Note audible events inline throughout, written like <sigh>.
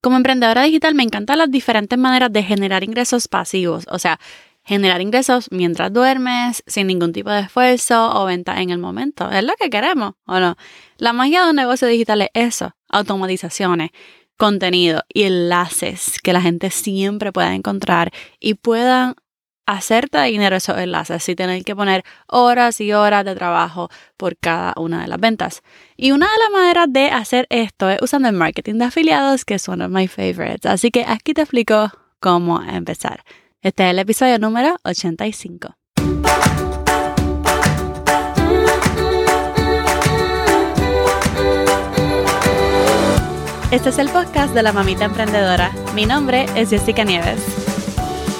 Como emprendedora digital me encantan las diferentes maneras de generar ingresos pasivos, o sea, generar ingresos mientras duermes, sin ningún tipo de esfuerzo o venta en el momento. Es lo que queremos, ¿o no? La magia de un negocio digital es eso, automatizaciones, contenido y enlaces que la gente siempre pueda encontrar y puedan hacerte dinero esos enlaces sin tener que poner horas y horas de trabajo por cada una de las ventas. Y una de las maneras de hacer esto es usando el marketing de afiliados, que es uno de mis favorites. Así que aquí te explico cómo empezar. Este es el episodio número 85. Este es el podcast de la mamita emprendedora. Mi nombre es Jessica Nieves.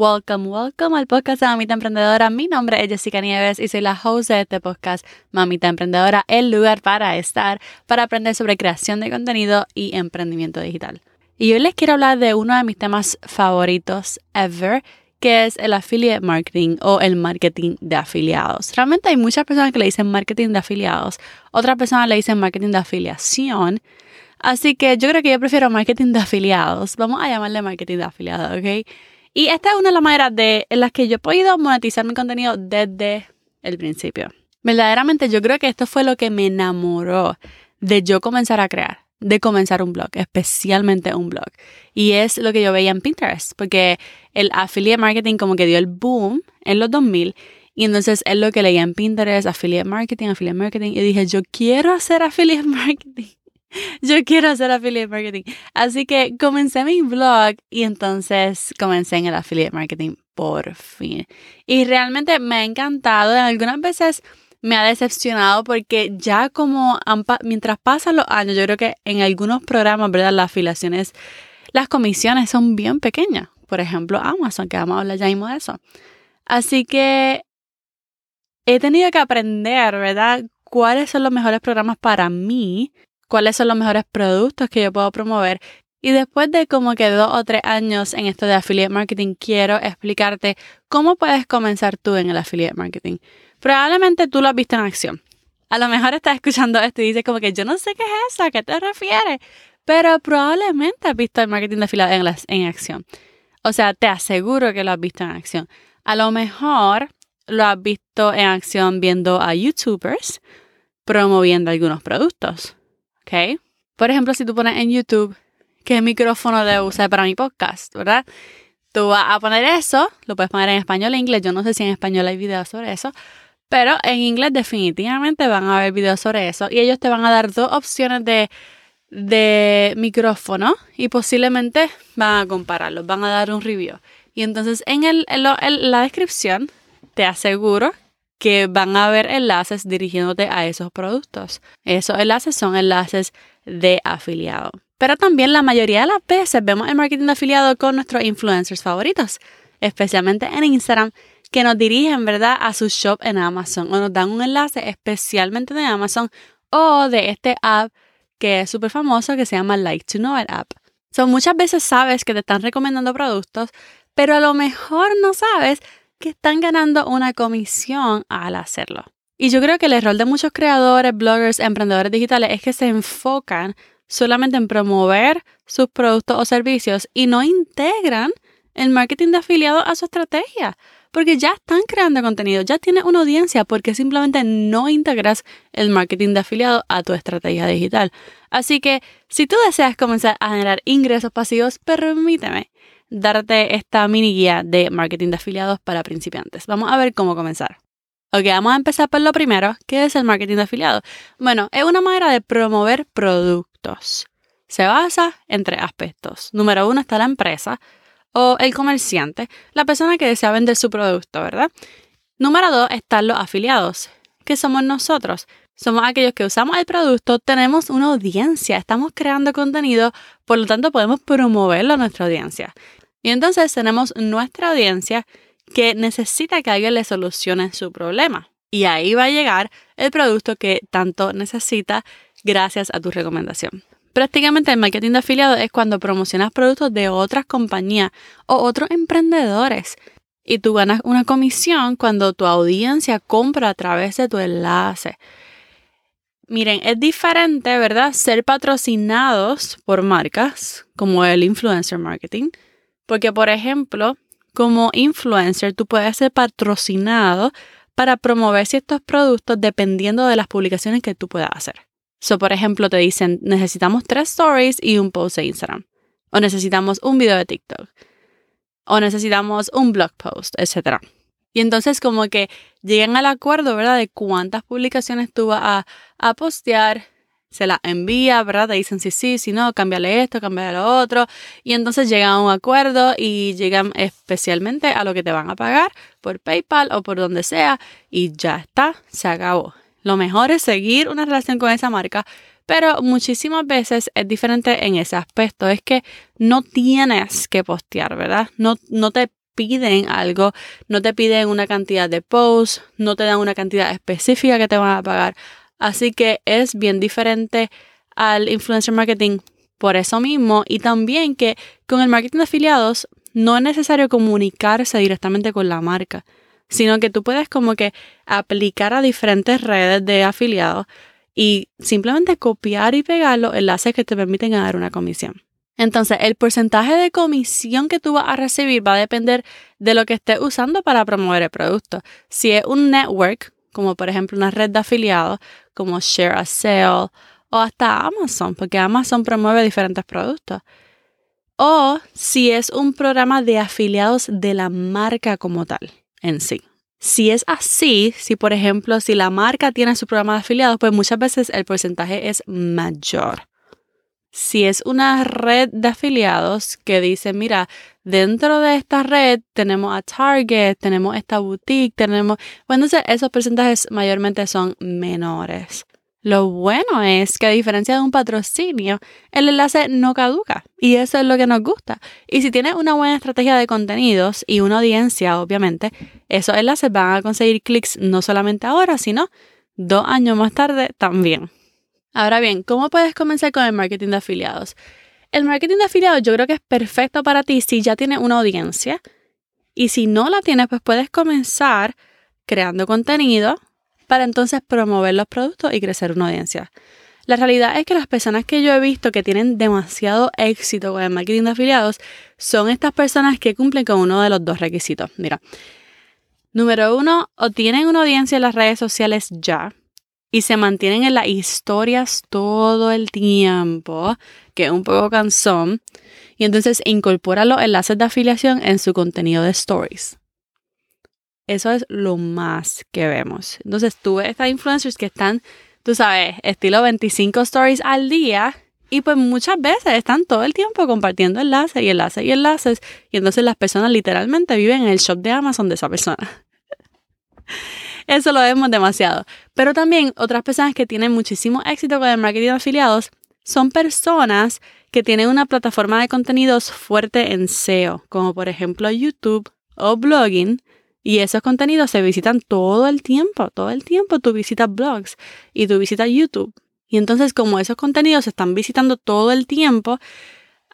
Welcome, welcome al podcast de Mamita Emprendedora. Mi nombre es Jessica Nieves y soy la host de este podcast Mamita Emprendedora, el lugar para estar, para aprender sobre creación de contenido y emprendimiento digital. Y hoy les quiero hablar de uno de mis temas favoritos ever, que es el affiliate marketing o el marketing de afiliados. Realmente hay muchas personas que le dicen marketing de afiliados, otras personas le dicen marketing de afiliación. Así que yo creo que yo prefiero marketing de afiliados. Vamos a llamarle marketing de afiliados, ¿ok? Y esta es una de las maneras de, en las que yo he podido monetizar mi contenido desde el principio. Verdaderamente yo creo que esto fue lo que me enamoró de yo comenzar a crear, de comenzar un blog, especialmente un blog. Y es lo que yo veía en Pinterest, porque el affiliate marketing como que dio el boom en los 2000 y entonces es lo que leía en Pinterest, affiliate marketing, affiliate marketing, y dije, yo quiero hacer affiliate <laughs> marketing. <laughs> Yo quiero hacer affiliate marketing. Así que comencé mi blog y entonces comencé en el affiliate marketing por fin. Y realmente me ha encantado. Algunas veces me ha decepcionado porque ya como mientras pasan los años, yo creo que en algunos programas, ¿verdad? Las afiliaciones, las comisiones son bien pequeñas. Por ejemplo, Amazon, que vamos a hablar ya mismo de eso. Así que he tenido que aprender, ¿verdad? cuáles son los mejores programas para mí cuáles son los mejores productos que yo puedo promover. Y después de como que dos o tres años en esto de affiliate marketing, quiero explicarte cómo puedes comenzar tú en el affiliate marketing. Probablemente tú lo has visto en acción. A lo mejor estás escuchando esto y dices como que yo no sé qué es eso, ¿a qué te refieres? Pero probablemente has visto el marketing de affiliate en, en acción. O sea, te aseguro que lo has visto en acción. A lo mejor lo has visto en acción viendo a YouTubers promoviendo algunos productos. Por ejemplo, si tú pones en YouTube qué micrófono debo usar para mi podcast, ¿verdad? Tú vas a poner eso, lo puedes poner en español e inglés. Yo no sé si en español hay videos sobre eso, pero en inglés definitivamente van a haber videos sobre eso y ellos te van a dar dos opciones de, de micrófono y posiblemente van a compararlos, van a dar un review. Y entonces en, el, en la descripción te aseguro que van a haber enlaces dirigiéndote a esos productos. Esos enlaces son enlaces de afiliado. Pero también la mayoría de las veces vemos el marketing de afiliado con nuestros influencers favoritos, especialmente en Instagram, que nos dirigen, ¿verdad?, a su shop en Amazon o nos dan un enlace especialmente de Amazon o de este app que es súper famoso que se llama Like to Know It app. So, muchas veces sabes que te están recomendando productos, pero a lo mejor no sabes que están ganando una comisión al hacerlo. Y yo creo que el error de muchos creadores, bloggers, emprendedores digitales es que se enfocan solamente en promover sus productos o servicios y no integran el marketing de afiliados a su estrategia. Porque ya están creando contenido, ya tienes una audiencia, porque simplemente no integras el marketing de afiliados a tu estrategia digital. Así que si tú deseas comenzar a generar ingresos pasivos, permíteme darte esta mini guía de marketing de afiliados para principiantes. Vamos a ver cómo comenzar. Ok, vamos a empezar por lo primero. ¿Qué es el marketing de afiliados? Bueno, es una manera de promover productos. Se basa en tres aspectos. Número uno está la empresa o el comerciante, la persona que desea vender su producto, ¿verdad? Número dos están los afiliados, que somos nosotros. Somos aquellos que usamos el producto, tenemos una audiencia, estamos creando contenido, por lo tanto podemos promoverlo a nuestra audiencia. Y entonces tenemos nuestra audiencia que necesita que alguien le solucione su problema. Y ahí va a llegar el producto que tanto necesita gracias a tu recomendación. Prácticamente el marketing de afiliados es cuando promocionas productos de otras compañías o otros emprendedores y tú ganas una comisión cuando tu audiencia compra a través de tu enlace. Miren, es diferente, ¿verdad? Ser patrocinados por marcas como el influencer marketing, porque por ejemplo, como influencer tú puedes ser patrocinado para promover ciertos productos dependiendo de las publicaciones que tú puedas hacer. So, por ejemplo, te dicen, necesitamos tres stories y un post de Instagram. O necesitamos un video de TikTok o necesitamos un blog post, etc. Y entonces como que llegan al acuerdo, ¿verdad? De cuántas publicaciones tú vas a, postear, se las envía, ¿verdad? Te dicen si sí, si no, cámbiale esto, cámbiale lo otro. Y entonces llegan a un acuerdo y llegan especialmente a lo que te van a pagar por PayPal o por donde sea. Y ya está, se acabó. Lo mejor es seguir una relación con esa marca pero muchísimas veces es diferente en ese aspecto. Es que no tienes que postear, ¿verdad? No, no te piden algo, no te piden una cantidad de posts, no te dan una cantidad específica que te van a pagar. Así que es bien diferente al influencer marketing por eso mismo y también que con el marketing de afiliados no es necesario comunicarse directamente con la marca, sino que tú puedes como que aplicar a diferentes redes de afiliados y simplemente copiar y pegar los enlaces que te permiten ganar una comisión. Entonces, el porcentaje de comisión que tú vas a recibir va a depender de lo que estés usando para promover el producto. Si es un network, como por ejemplo una red de afiliados, como Share a Sale o hasta Amazon, porque Amazon promueve diferentes productos. O si es un programa de afiliados de la marca como tal en sí. Si es así, si por ejemplo, si la marca tiene su programa de afiliados, pues muchas veces el porcentaje es mayor. Si es una red de afiliados que dice, mira, dentro de esta red tenemos a Target, tenemos esta boutique, tenemos... Bueno, entonces esos porcentajes mayormente son menores. Lo bueno es que a diferencia de un patrocinio, el enlace no caduca y eso es lo que nos gusta. Y si tienes una buena estrategia de contenidos y una audiencia, obviamente, esos enlaces van a conseguir clics no solamente ahora, sino dos años más tarde también. Ahora bien, ¿cómo puedes comenzar con el marketing de afiliados? El marketing de afiliados yo creo que es perfecto para ti si ya tienes una audiencia y si no la tienes, pues puedes comenzar creando contenido para entonces promover los productos y crecer una audiencia. La realidad es que las personas que yo he visto que tienen demasiado éxito con el marketing de afiliados son estas personas que cumplen con uno de los dos requisitos. Mira, número uno, o tienen una audiencia en las redes sociales ya y se mantienen en las historias todo el tiempo, que es un poco cansón, y entonces incorpora los enlaces de afiliación en su contenido de stories. Eso es lo más que vemos. Entonces tú ves estas influencers que están, tú sabes, estilo 25 stories al día y pues muchas veces están todo el tiempo compartiendo enlaces y enlaces y enlaces y entonces las personas literalmente viven en el shop de Amazon de esa persona. <laughs> Eso lo vemos demasiado. Pero también otras personas que tienen muchísimo éxito con el marketing de afiliados son personas que tienen una plataforma de contenidos fuerte en SEO, como por ejemplo YouTube o blogging, y esos contenidos se visitan todo el tiempo, todo el tiempo tú visitas blogs y tú visitas YouTube. Y entonces como esos contenidos se están visitando todo el tiempo,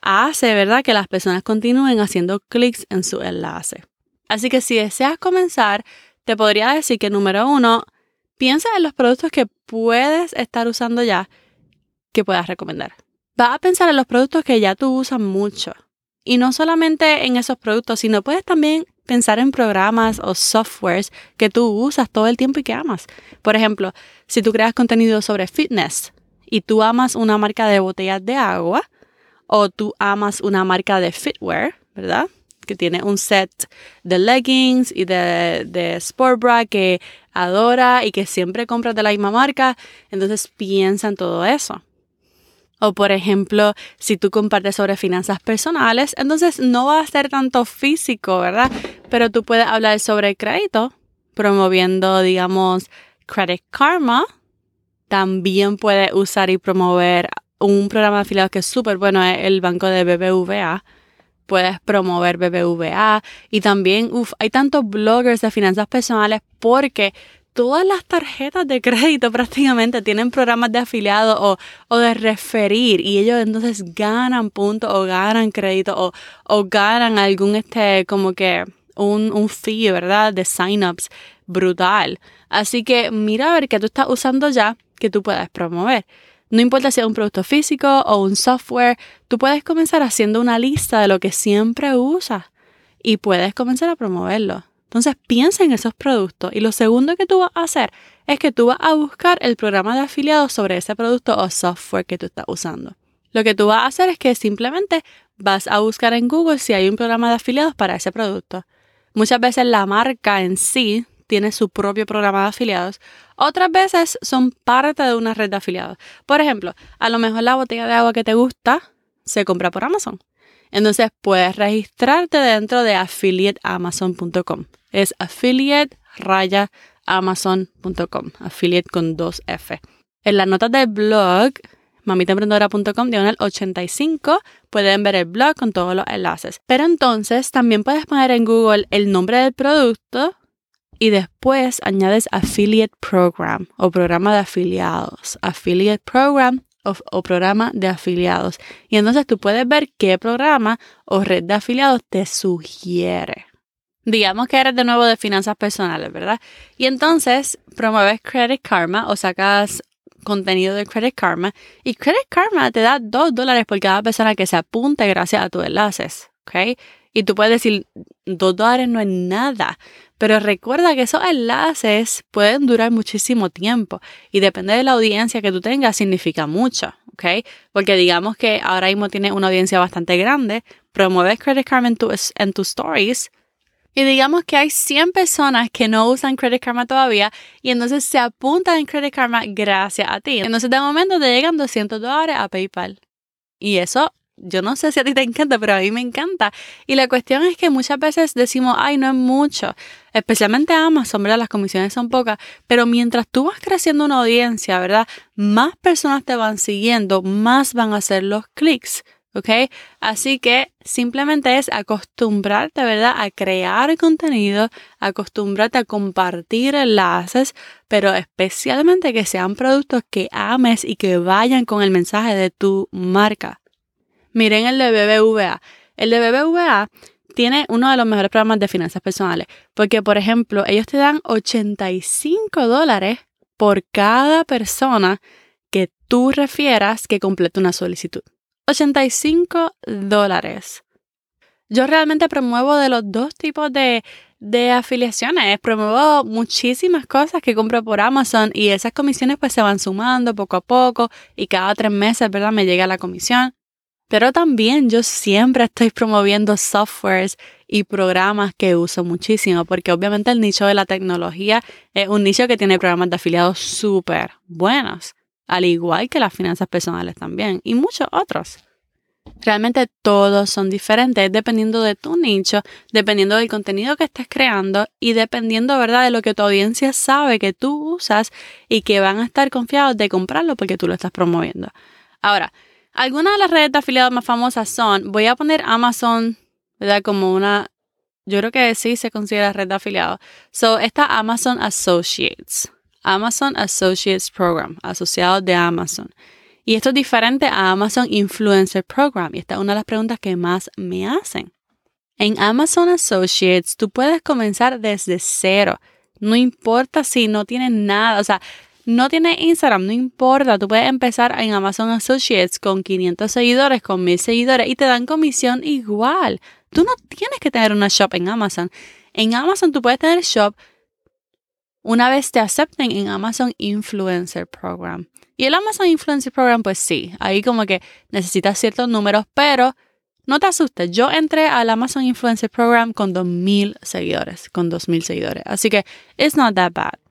hace, ¿verdad?, que las personas continúen haciendo clics en su enlace. Así que si deseas comenzar, te podría decir que número uno, piensa en los productos que puedes estar usando ya que puedas recomendar. Va a pensar en los productos que ya tú usas mucho. Y no solamente en esos productos, sino puedes también pensar en programas o softwares que tú usas todo el tiempo y que amas. Por ejemplo, si tú creas contenido sobre fitness y tú amas una marca de botellas de agua o tú amas una marca de fitwear, ¿verdad? Que tiene un set de leggings y de, de sport bra que adora y que siempre compras de la misma marca, entonces piensa en todo eso. O por ejemplo, si tú compartes sobre finanzas personales, entonces no va a ser tanto físico, ¿verdad? Pero tú puedes hablar sobre crédito, promoviendo, digamos, Credit Karma. También puedes usar y promover un programa de afiliados que es súper bueno, es el banco de BBVA. Puedes promover BBVA. Y también, uff, hay tantos bloggers de finanzas personales porque todas las tarjetas de crédito <laughs> prácticamente tienen programas de afiliado o, o de referir y ellos entonces ganan puntos o ganan crédito o, o ganan algún este como que un, un fee, ¿verdad? De signups brutal. Así que mira a ver qué tú estás usando ya que tú puedas promover. No importa si es un producto físico o un software, tú puedes comenzar haciendo una lista de lo que siempre usas y puedes comenzar a promoverlo. Entonces piensa en esos productos y lo segundo que tú vas a hacer es que tú vas a buscar el programa de afiliados sobre ese producto o software que tú estás usando. Lo que tú vas a hacer es que simplemente vas a buscar en Google si hay un programa de afiliados para ese producto. Muchas veces la marca en sí tiene su propio programa de afiliados. Otras veces son parte de una red de afiliados. Por ejemplo, a lo mejor la botella de agua que te gusta se compra por Amazon. Entonces puedes registrarte dentro de affiliateamazon.com. Es affiliate amazon.com. Affiliate con dos F. En las notas del blog mamitaemprendedora.com diagonal 85 pueden ver el blog con todos los enlaces. Pero entonces también puedes poner en Google el nombre del producto y después añades affiliate program o programa de afiliados. Affiliate program o, programa de afiliados. Y entonces tú puedes ver qué programa o red de afiliados te sugiere. Digamos que eres de nuevo de finanzas personales, ¿verdad? Y entonces promueves Credit Karma o sacas contenido de Credit Karma y Credit Karma te da dos dólares por cada persona que se apunte gracias a tus enlaces, ¿ok? Y tú puedes decir, dos dólares no es nada, pero recuerda que esos enlaces pueden durar muchísimo tiempo y depende de la audiencia que tú tengas, significa mucho, ¿ok? Porque digamos que ahora mismo tienes una audiencia bastante grande, promueves Credit Karma en, en tus stories y digamos que hay 100 personas que no usan Credit Karma todavía y entonces se apuntan en Credit Karma gracias a ti. Entonces de momento te llegan 200 dólares a PayPal. Y eso yo no sé si a ti te encanta, pero a mí me encanta. Y la cuestión es que muchas veces decimos, ay, no es mucho. Especialmente Amazon, ¿verdad? Las comisiones son pocas. Pero mientras tú vas creciendo una audiencia, ¿verdad? Más personas te van siguiendo, más van a hacer los clics. ¿Ok? Así que simplemente es acostumbrarte, ¿verdad? A crear contenido, acostumbrarte a compartir enlaces, pero especialmente que sean productos que ames y que vayan con el mensaje de tu marca. Miren el de BBVA. El de BBVA tiene uno de los mejores programas de finanzas personales, porque por ejemplo, ellos te dan 85 dólares por cada persona que tú refieras que complete una solicitud. 85 dólares. Yo realmente promuevo de los dos tipos de, de afiliaciones. Promuevo muchísimas cosas que compro por Amazon y esas comisiones pues se van sumando poco a poco y cada tres meses, ¿verdad? Me llega la comisión. Pero también yo siempre estoy promoviendo softwares y programas que uso muchísimo, porque obviamente el nicho de la tecnología es un nicho que tiene programas de afiliados súper buenos, al igual que las finanzas personales también, y muchos otros. Realmente todos son diferentes dependiendo de tu nicho, dependiendo del contenido que estés creando y dependiendo, ¿verdad?, de lo que tu audiencia sabe que tú usas y que van a estar confiados de comprarlo porque tú lo estás promoviendo. Ahora, algunas de las redes de afiliados más famosas son, voy a poner Amazon, ¿verdad? Como una, yo creo que sí se considera red de afiliados. So, está Amazon Associates. Amazon Associates Program, asociado de Amazon. Y esto es diferente a Amazon Influencer Program. Y esta es una de las preguntas que más me hacen. En Amazon Associates, tú puedes comenzar desde cero. No importa si no tienes nada. O sea, no tienes Instagram, no importa, tú puedes empezar en Amazon Associates con 500 seguidores, con 1000 seguidores y te dan comisión igual. Tú no tienes que tener una shop en Amazon. En Amazon tú puedes tener shop una vez te acepten en Amazon Influencer Program. Y el Amazon Influencer Program, pues sí, ahí como que necesitas ciertos números, pero no te asustes. Yo entré al Amazon Influencer Program con 2.000 seguidores, con 2.000 seguidores. Así que it's not that bad.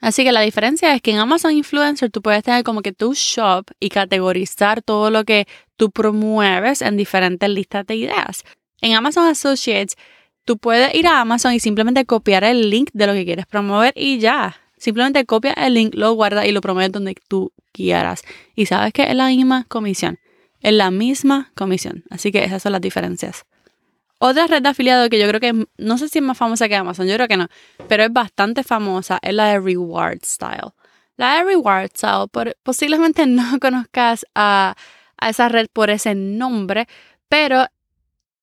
Así que la diferencia es que en Amazon Influencer tú puedes tener como que tu shop y categorizar todo lo que tú promueves en diferentes listas de ideas. En Amazon Associates tú puedes ir a Amazon y simplemente copiar el link de lo que quieres promover y ya. Simplemente copia el link, lo guarda y lo promueves donde tú quieras. Y sabes que es la misma comisión. Es la misma comisión. Así que esas son las diferencias. Otra red de afiliados que yo creo que no sé si es más famosa que Amazon, yo creo que no, pero es bastante famosa, es la de Reward Style. La de Reward Style, posiblemente <laughs> no conozcas a, a esa red por ese nombre, pero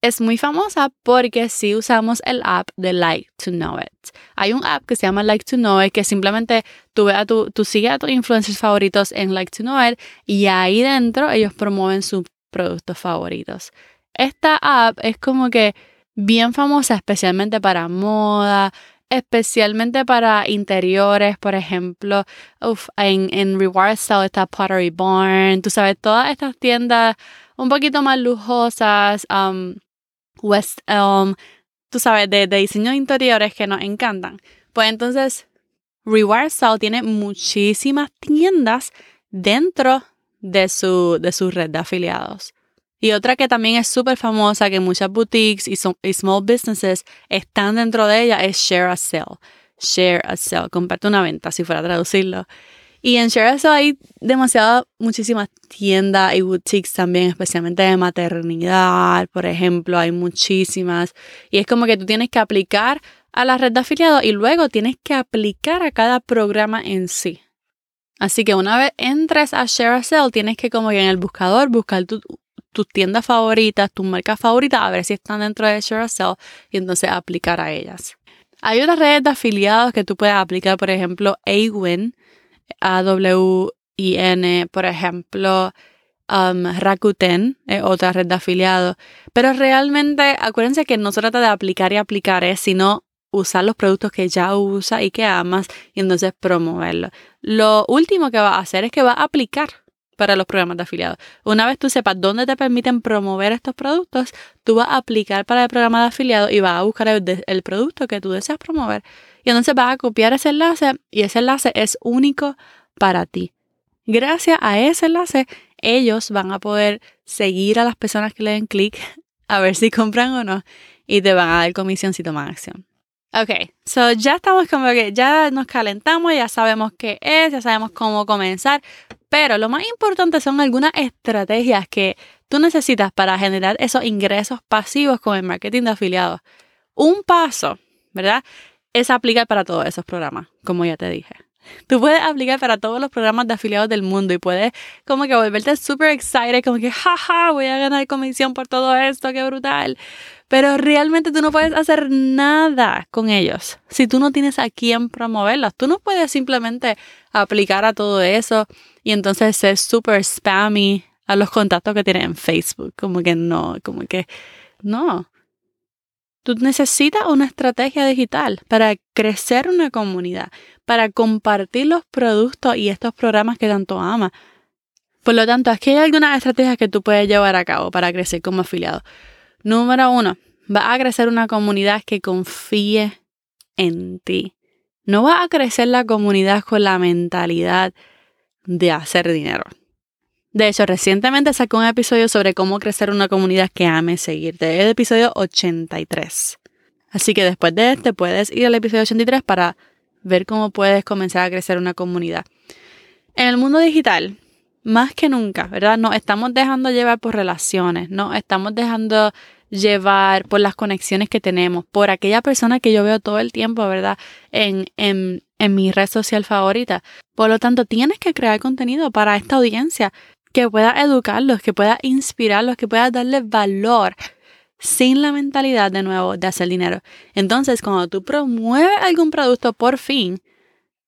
es muy famosa porque sí usamos el app de Like to Know It. Hay un app que se llama Like to Know It que simplemente tú, a tu, tú sigues a tus influencers favoritos en Like to Know It y ahí dentro ellos promueven sus productos favoritos. Esta app es como que bien famosa especialmente para moda, especialmente para interiores, por ejemplo, en, en Reward está Pottery Barn, tú sabes, todas estas tiendas un poquito más lujosas, um, West Elm, tú sabes, de, diseño de interiores que nos encantan. Pues entonces, Reward Style tiene muchísimas tiendas dentro de su, de su red de afiliados. Y otra que también es súper famosa, que muchas boutiques y, small businesses están dentro de ella, es Share a Sale. Share a Sale, comparte una venta, si fuera a traducirlo. Y en Share a Sale hay demasiadas, muchísimas tiendas y boutiques también, especialmente de maternidad, por ejemplo, hay muchísimas. Y es como que tú tienes que aplicar a la red de afiliados y luego tienes que aplicar a cada programa en sí. Así que una vez entres a Share a Sale, tienes que como que en el buscador buscar tu, tus tiendas favoritas, tus marcas favoritas, a ver si están dentro de Share Sell y entonces aplicar a ellas. Hay otras redes de afiliados que tú puedes aplicar, por ejemplo, AWIN, A-W-I-N, por ejemplo, um, Rakuten, otra red de afiliados. Pero realmente, acuérdense que no se trata de aplicar y aplicar, ¿eh? sino usar los productos que ya usas y que amas y entonces promoverlos. Lo último que va a hacer es que va a aplicar para los programas de afiliados. Una vez tú sepas dónde te permiten promover estos productos, tú vas a aplicar para el programa de afiliados y vas a buscar el, producto que tú deseas promover. Y entonces vas a copiar ese enlace y ese enlace es único para ti. Gracias a ese enlace, ellos van a poder seguir a las personas que le den clic <laughs> a ver si compran o no y te van a dar comisión si toman acción. Ok, so ya estamos como que ya nos calentamos, ya sabemos qué es, ya sabemos cómo comenzar, pero lo más importante son algunas estrategias que tú necesitas para generar esos ingresos pasivos con el marketing de afiliados. Un paso, ¿verdad? Es aplicar para todos esos programas, como ya te dije. Tú puedes aplicar para todos los programas de afiliados del mundo y puedes como que volverte súper excited, como que, jaja, voy a ganar comisión por todo esto, qué brutal. Pero realmente tú no puedes hacer nada con ellos si tú no tienes a quién promoverlos. Tú no puedes simplemente aplicar a todo eso y entonces ser súper spammy a los contactos que tienes en Facebook. Como que no, como que no. Tú necesitas una estrategia digital para crecer una comunidad, para compartir los productos y estos programas que tanto amas. Por lo tanto, aquí hay algunas estrategias que tú puedes llevar a cabo para crecer como afiliado. Número uno, va a crecer una comunidad que confíe en ti. No va a crecer la comunidad con la mentalidad de hacer dinero. De hecho, recientemente saqué un episodio sobre cómo crecer una comunidad que ame seguirte. el episodio 83. Así que después de este puedes ir al episodio 83 para ver cómo puedes comenzar a crecer una comunidad. En el mundo digital, más que nunca, ¿verdad? Nos estamos dejando llevar por relaciones, nos estamos dejando llevar por las conexiones que tenemos, por aquella persona que yo veo todo el tiempo, ¿verdad? En, en, en mi red social favorita. Por lo tanto, tienes que crear contenido para esta audiencia que pueda educarlos, que pueda inspirarlos, que pueda darles valor sin la mentalidad de nuevo de hacer dinero. Entonces, cuando tú promueves algún producto, por fin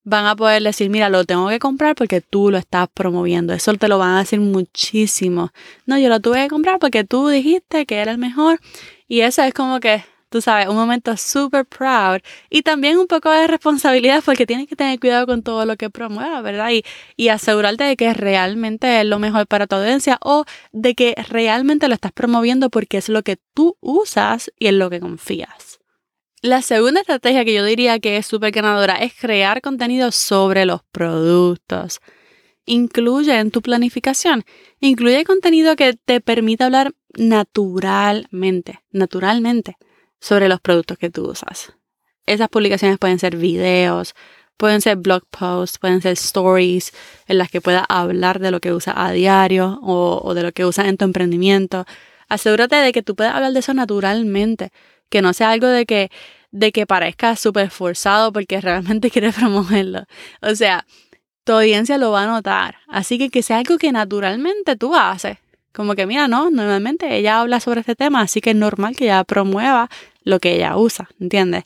van a poder decir, mira, lo tengo que comprar porque tú lo estás promoviendo. Eso te lo van a decir muchísimo. No, yo lo tuve que comprar porque tú dijiste que era el mejor. Y eso es como que tú sabes, un momento súper proud y también un poco de responsabilidad porque tienes que tener cuidado con todo lo que promuevas, ¿verdad? Y, asegurarte de que realmente es lo mejor para tu audiencia o de que realmente lo estás promoviendo porque es lo que tú usas y en lo que confías. La segunda estrategia que yo diría que es súper ganadora es crear contenido sobre los productos. Incluye en tu planificación, incluye contenido que te permita hablar naturalmente, naturalmente sobre los productos que tú usas. Esas publicaciones pueden ser videos, pueden ser blog posts, pueden ser stories en las que puedas hablar de lo que usas a diario o, de lo que usas en tu emprendimiento. Asegúrate de que tú puedas hablar de eso naturalmente, que no sea algo de que, de que parezca súper forzado porque <laughs> realmente quieres promoverlo. O sea, tu audiencia lo va a notar. Así que que sea algo que naturalmente tú haces. Como que, mira, no, normalmente ella habla sobre este tema, así que es normal que ella promueva lo que ella usa, ¿entiendes?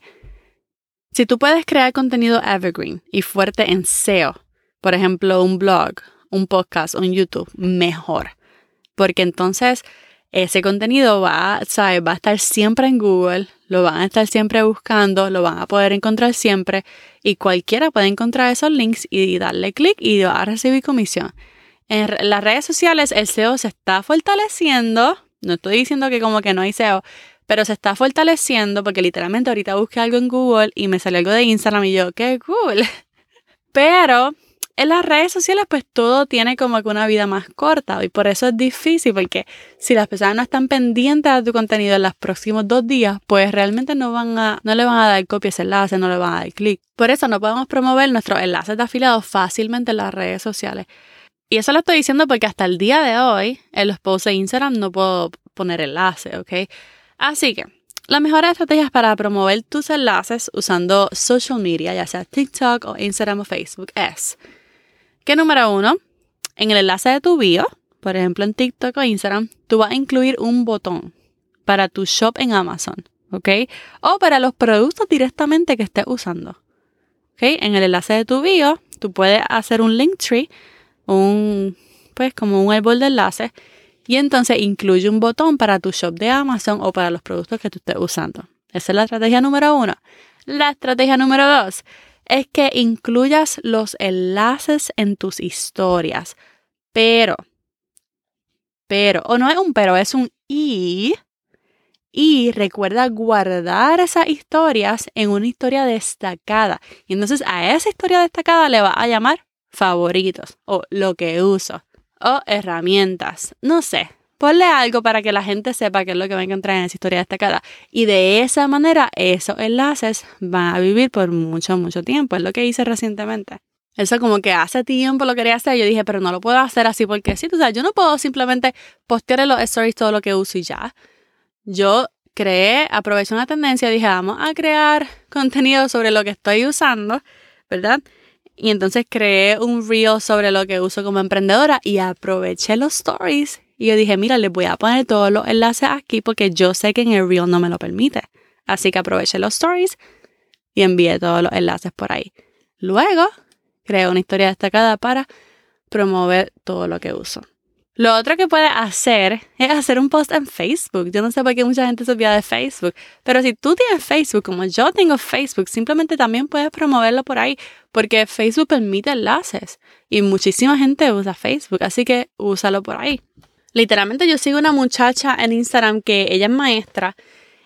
Si tú puedes crear contenido evergreen y fuerte en SEO, por ejemplo, un blog, un podcast, un YouTube, mejor. Porque entonces ese contenido va, ¿sabes? va a estar siempre en Google, lo van a estar siempre buscando, lo van a poder encontrar siempre y cualquiera puede encontrar esos links y darle clic y va a recibir comisión. En las redes sociales el SEO se está fortaleciendo. No estoy diciendo que como que no hay SEO, pero se está fortaleciendo porque literalmente ahorita busqué algo en Google y me salió algo de Instagram y yo, qué cool. <laughs> Pero en las redes sociales pues todo tiene como que una vida más corta y por eso es difícil porque si las personas no están pendientes de tu contenido en los próximos dos días pues realmente no van a no le van a dar copia ese enlace, no le van a dar clic. Por eso no podemos promover nuestros enlaces de afiliados fácilmente en las redes sociales. Y eso lo estoy diciendo porque hasta el día de hoy en los posts de Instagram no puedo poner enlace, ¿ok? Así que las mejores estrategias para promover tus enlaces usando social media, ya sea TikTok o Instagram o Facebook, es que número uno, en el enlace de tu bio, por ejemplo en TikTok o Instagram, tú vas a incluir un botón para tu shop en Amazon, ¿ok? O para los productos directamente que estés usando. ¿Ok? En el enlace de tu bio, tú puedes hacer un link tree, un, pues como un árbol de enlaces, y entonces incluye un botón para tu shop de Amazon o para los productos que tú estés usando. Esa es la estrategia número uno. La estrategia número dos es que incluyas los enlaces en tus historias. Pero, pero, o no es un pero, es un y. Y recuerda guardar esas historias en una historia destacada. Y entonces a esa historia destacada le va a llamar favoritos o lo que uso o herramientas. No sé, Ponle algo para que la gente sepa qué es lo que va a encontrar en esa historia destacada. Y de esa manera, esos enlaces van a vivir por mucho, mucho tiempo. Es lo que hice recientemente. Eso como que hace tiempo lo quería hacer. Yo dije, pero no lo puedo hacer así porque sí, tú sabes, yo no puedo simplemente postear en los stories todo lo que uso y ya. Yo creé, aproveché una tendencia, dije, vamos a crear contenido sobre lo que estoy usando, ¿verdad? Y entonces creé un reel sobre lo que uso como emprendedora y aproveché los stories y yo dije, mira, les voy a poner todos los enlaces aquí porque yo sé que en el Reel no me lo permite. Así que aproveché los stories y envié todos los enlaces por ahí. Luego, creé una historia destacada para promover todo lo que uso. Lo otro que puedes hacer es hacer un post en Facebook. Yo no sé por qué mucha gente se olvida de Facebook, pero si tú tienes Facebook, como yo tengo Facebook, simplemente también puedes promoverlo por ahí, porque Facebook permite enlaces y muchísima gente usa Facebook, así que úsalo por ahí. Literalmente yo sigo una muchacha en Instagram que ella es maestra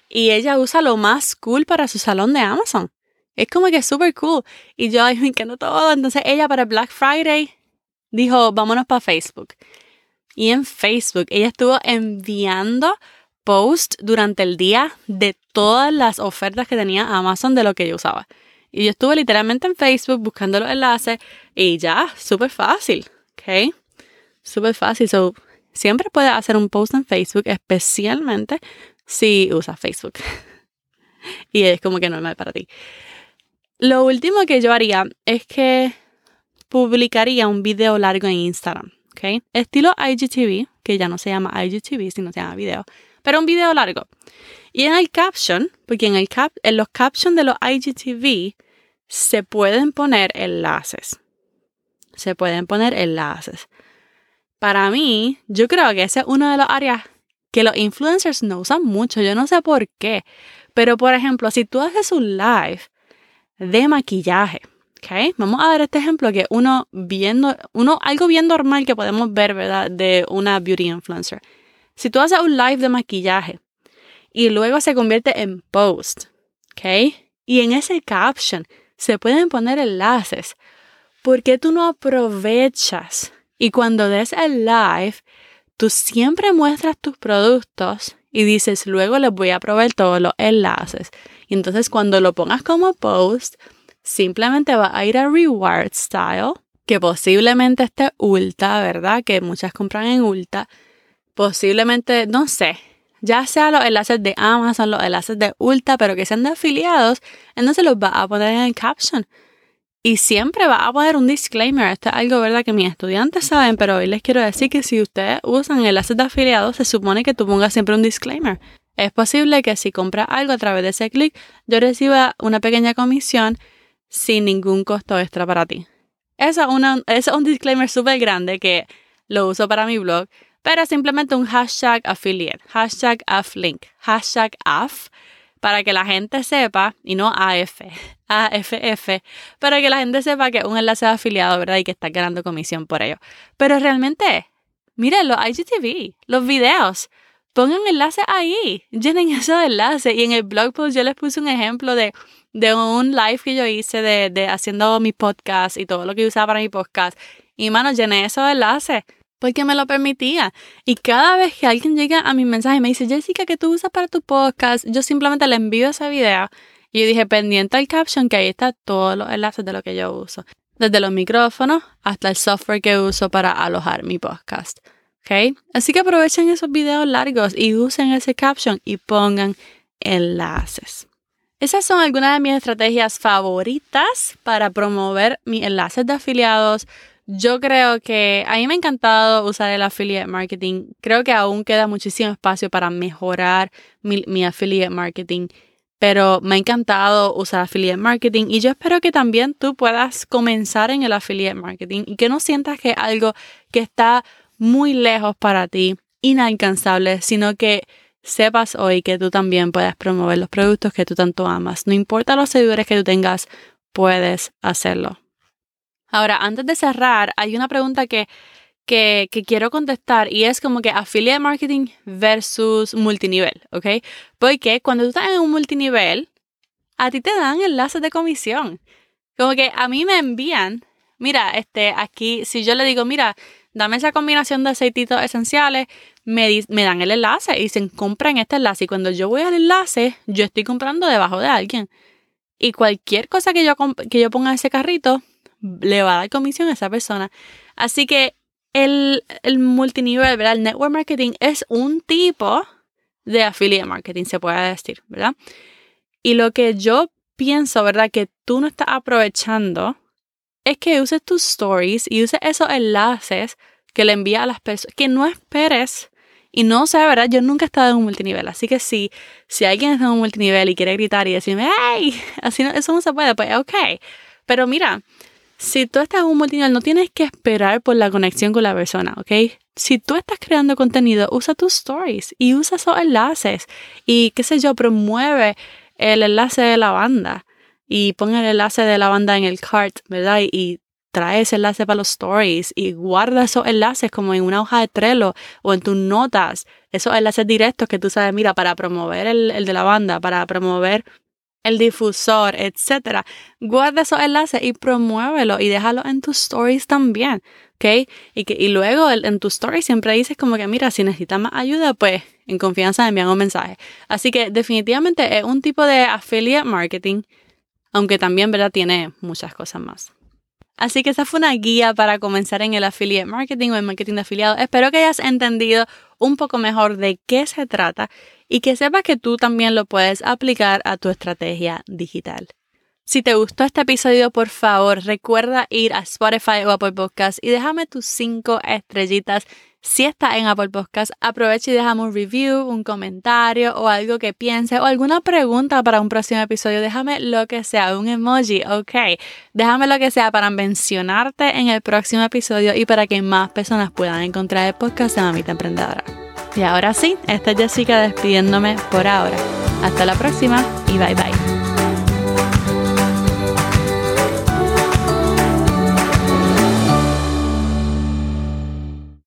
y ella usa lo más cool para su salón de Amazon. Es como que súper cool. Y yo, ay, me encanta todo. Entonces ella para Black Friday dijo, vámonos para Facebook. Y en Facebook ella estuvo enviando posts durante el día de todas las ofertas que tenía Amazon de lo que yo usaba. Y yo estuve literalmente en Facebook buscando los enlaces y ya, súper fácil, ¿ok? Súper fácil. So, Siempre puedes hacer un post en Facebook, especialmente si usas Facebook. <laughs> y es como que normal para ti. Lo último que yo haría es que publicaría un video largo en Instagram, Estilo IGTV, que ya no se llama IGTV, sino se llama video, pero un video largo. Y en el caption, porque en, en los captions de los IGTV se pueden poner enlaces. Se pueden poner enlaces. Para mí, yo creo que ese es uno de los áreas que los influencers no usan mucho. Yo no sé por qué. Pero, por ejemplo, si tú haces un live de maquillaje, ¿ok? Vamos a dar este ejemplo que uno viendo, uno, algo bien normal que podemos ver, ¿verdad? De una beauty influencer. Si tú haces un live de maquillaje y luego se convierte en post, ¿ok? Y en ese caption se pueden poner enlaces. ¿Por qué tú no aprovechas y cuando des el live, tú siempre muestras tus productos y dices, luego les voy a proveer todos los enlaces. Y entonces cuando lo pongas como post, simplemente va a ir a Reward Style, que posiblemente esté Ulta, ¿verdad? Que muchas compran en Ulta. posiblemente, no sé, ya sea los enlaces de Amazon, los enlaces de Ulta, pero que sean de afiliados, entonces los va a poner en el caption. Y siempre va a poner un disclaimer. Esto es algo, ¿verdad? Que mis estudiantes saben, pero hoy les quiero decir que si ustedes usan enlaces de afiliados, se supone que tú pongas siempre un disclaimer. Es posible que si compras algo a través de ese clic, yo reciba una pequeña comisión sin ningún costo extra para ti. Eso es, un disclaimer súper grande que lo uso para mi blog, pero simplemente un hashtag affiliate, hashtag afflink, hashtag aff, para que la gente sepa, y no AF, AFF, <laughs> para que la gente sepa que un enlace de afiliado, ¿verdad? Y que está ganando comisión por ello. Pero realmente, miren, los IGTV, los videos, pongan enlaces ahí, llenen <laughs> esos enlaces. Y en el blog post yo les puse un ejemplo de, de un live que yo hice de, de haciendo mi podcast y todo lo que usaba para mi podcast. Y mano, llené esos enlaces porque me lo permitía. Y cada vez que alguien llega a mi mensaje y me dice, Jessica, ¿qué tú usas para tu podcast? Yo simplemente le envío ese video. Y yo dije, pendiente al caption, que ahí está todos los enlaces de lo que yo uso. Desde los micrófonos hasta el software que uso para alojar mi podcast. Así que aprovechen esos videos largos y usen ese caption y pongan enlaces. Esas son algunas de mis estrategias favoritas para promover mis enlaces de afiliados. Yo creo que a mí me ha encantado usar el affiliate marketing. Creo que aún queda muchísimo espacio para mejorar mi, mi affiliate marketing pero me ha encantado usar affiliate marketing y yo espero que también tú puedas comenzar en el affiliate marketing y que no sientas que es algo que está muy lejos para ti, inalcanzable, sino que sepas hoy que tú también puedes promover los productos que tú tanto amas. No importa los seguidores que tú tengas, puedes hacerlo. Ahora, antes de cerrar, hay una pregunta que, que, que, quiero contestar y es como que affiliate marketing versus multinivel, ¿ok? Porque cuando tú estás en un multinivel, a ti te dan enlaces de comisión. Como que a mí me envían, mira, este, aquí, si yo le digo, mira, dame esa combinación de aceititos esenciales, me, me dan el enlace y dicen, compren este enlace. Y cuando yo voy al enlace, yo estoy comprando debajo de alguien. Y cualquier cosa que yo, que yo ponga en ese carrito, le va a dar comisión a esa persona. Así que el, el multinivel, ¿verdad? El network marketing es un tipo de affiliate marketing, se puede decir, ¿verdad? Y lo que yo pienso, ¿verdad? Que tú no estás aprovechando es que uses tus stories y uses esos enlaces que le envías a las personas, que no esperes. Y no sé, ¿verdad? Yo nunca he estado en un multinivel, así que si, si alguien está en un multinivel y quiere gritar y decirme, ¡ay! <laughs> Así no, eso no se puede, pues ok. Pero mira, si tú estás en un multinivel, no tienes que esperar por la conexión con la persona, ¿ok? Si tú estás creando contenido, usa tus stories y usa esos enlaces y, qué sé yo, promueve el enlace de la banda y pon el enlace de la banda en el cart, ¿verdad? Y, trae ese enlace para los stories y guarda esos enlaces como en una hoja de Trello o en tus notas, esos enlaces directos que tú sabes, mira, para promover el, el de la banda, para promover el difusor, etc. Guarda esos enlaces y promuévelo y déjalo en tus stories también, ¿ok? Y, que, y luego en tus stories siempre dices como que, mira, si necesitas más ayuda, pues en confianza envían un mensaje. Así que definitivamente es un tipo de affiliate marketing aunque también, ¿verdad? Tiene muchas cosas más. Así que esa fue una guía para comenzar en el affiliate marketing o el marketing de afiliados. Espero que hayas entendido un poco mejor de qué se trata y que sepas que tú también lo puedes aplicar a tu estrategia digital. Si te gustó este episodio, por favor, recuerda ir a Spotify o Apple Podcast y déjame tus cinco estrellitas si estás en Apple Podcast, aprovecha y déjame un review, un comentario o algo que pienses o alguna pregunta para un próximo episodio. Déjame lo que sea, un emoji, ok. Déjame lo que sea para mencionarte en el próximo episodio y para que más personas puedan encontrar el podcast de Mamita Emprendedora. Y ahora sí, esta es Jessica despidiéndome por ahora. Hasta la próxima y bye bye.